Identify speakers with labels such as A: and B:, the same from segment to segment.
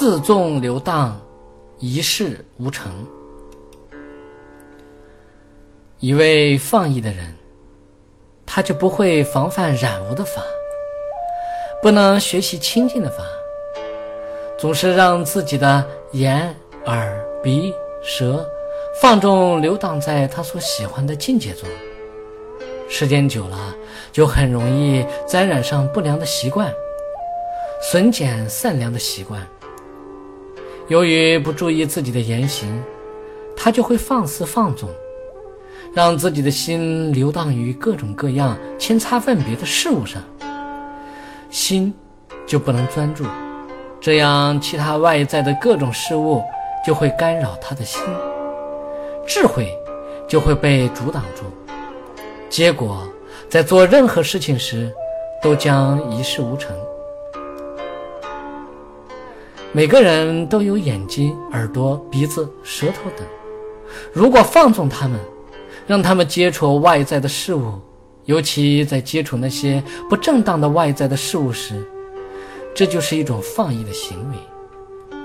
A: 四纵流荡，一事无成。一位放逸的人，他就不会防范染污的法，不能学习清净的法，总是让自己的眼、耳、鼻、舌放纵流荡在他所喜欢的境界中。时间久了，就很容易沾染上不良的习惯，损减善良的习惯。由于不注意自己的言行，他就会放肆放纵，让自己的心流荡于各种各样千差万别的事物上，心就不能专注，这样其他外在的各种事物就会干扰他的心，智慧就会被阻挡住。结果，在做任何事情时，都将一事无成。每个人都有眼睛、耳朵、鼻子、舌头等，如果放纵他们，让他们接触外在的事物，尤其在接触那些不正当的外在的事物时，这就是一种放逸的行为。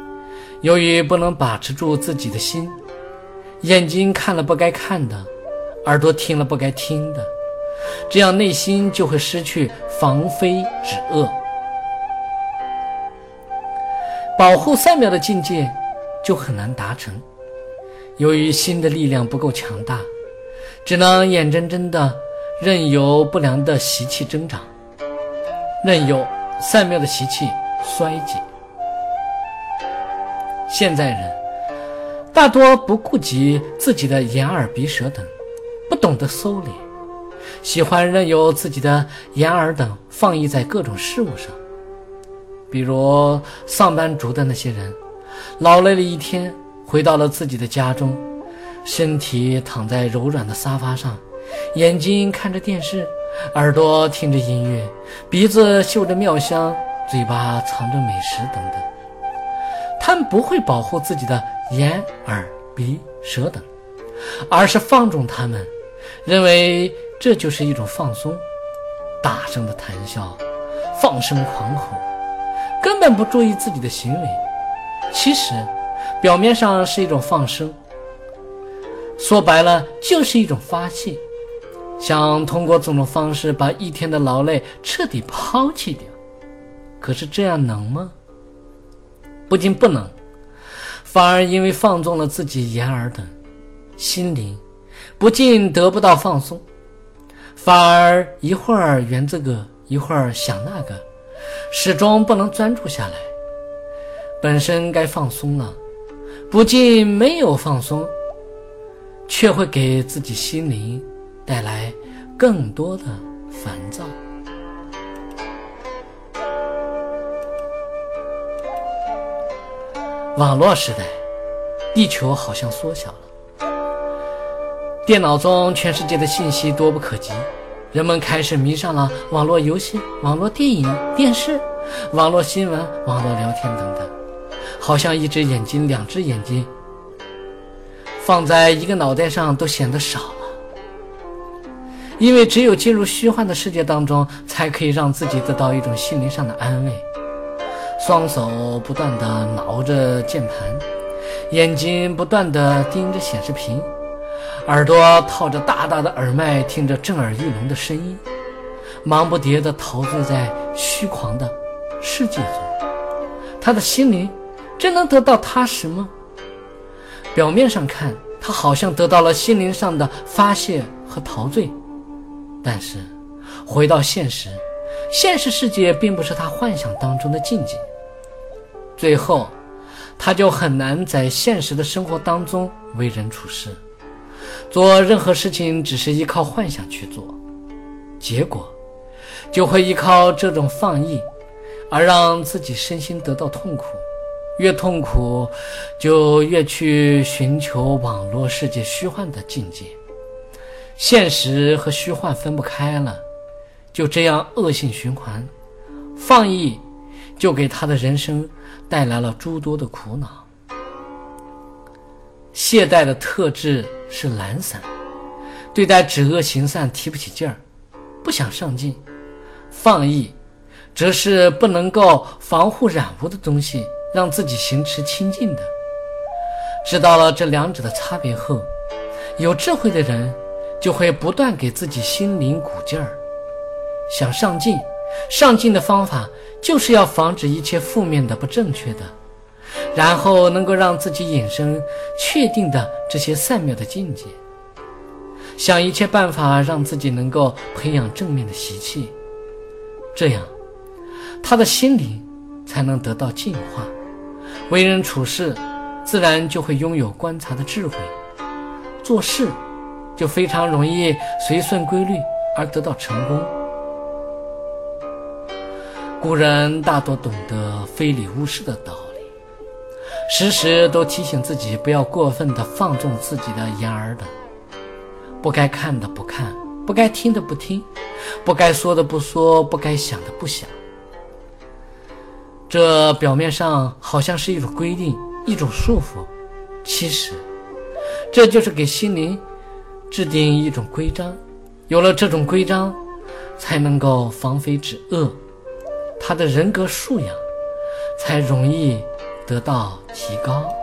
A: 由于不能把持住自己的心，眼睛看了不该看的。耳朵听了不该听的，这样内心就会失去防非止恶，保护三妙的境界就很难达成。由于心的力量不够强大，只能眼睁睁的任由不良的习气增长，任由善妙的习气衰竭。现在人大多不顾及自己的眼耳鼻舌等。不懂得收敛，喜欢任由自己的眼耳等放逸在各种事物上。比如上班族的那些人，劳累了一天，回到了自己的家中，身体躺在柔软的沙发上，眼睛看着电视，耳朵听着音乐，鼻子嗅着妙香，嘴巴尝着美食等等。他们不会保护自己的眼、耳、鼻、舌等，而是放纵他们。认为这就是一种放松，大声的谈笑，放声狂吼，根本不注意自己的行为。其实，表面上是一种放生，说白了就是一种发泄，想通过这种方式把一天的劳累彻底抛弃掉。可是这样能吗？不仅不能，反而因为放纵了自己眼耳等，心灵。不仅得不到放松，反而一会儿圆这个，一会儿想那个，始终不能专注下来。本身该放松了，不仅没有放松，却会给自己心灵带来更多的烦躁。网络时代，地球好像缩小了。电脑中全世界的信息多不可及，人们开始迷上了网络游戏、网络电影、电视、网络新闻、网络聊天等等，好像一只眼睛、两只眼睛放在一个脑袋上都显得少了。因为只有进入虚幻的世界当中，才可以让自己得到一种心灵上的安慰。双手不断地挠着键盘，眼睛不断地盯着显示屏。耳朵套着大大的耳麦，听着震耳欲聋的声音，忙不迭地陶醉在虚狂的世界中。他的心灵真能得到踏实吗？表面上看，他好像得到了心灵上的发泄和陶醉，但是回到现实，现实世界并不是他幻想当中的境界。最后，他就很难在现实的生活当中为人处事。做任何事情只是依靠幻想去做，结果就会依靠这种放逸，而让自己身心得到痛苦。越痛苦，就越去寻求网络世界虚幻的境界。现实和虚幻分不开了，就这样恶性循环。放逸就给他的人生带来了诸多的苦恼。懈怠的特质是懒散，对待止恶行善提不起劲儿，不想上进；放逸，则是不能够防护染污的东西让自己行持清净的。知道了这两者的差别后，有智慧的人就会不断给自己心灵鼓劲儿，想上进。上进的方法就是要防止一切负面的、不正确的，然后能够让自己引生确定的这些善妙的境界。想一切办法让自己能够培养正面的习气，这样他的心灵才能得到净化，为人处事自然就会拥有观察的智慧，做事就非常容易随顺规律而得到成功。古人大多懂得非礼勿视的道理，时时都提醒自己不要过分的放纵自己的眼耳的。不该看的不看，不该听的不听，不该说的不说，不该想的不想。这表面上好像是一种规定，一种束缚，其实这就是给心灵制定一种规章。有了这种规章，才能够防非止恶，他的人格素养才容易得到提高。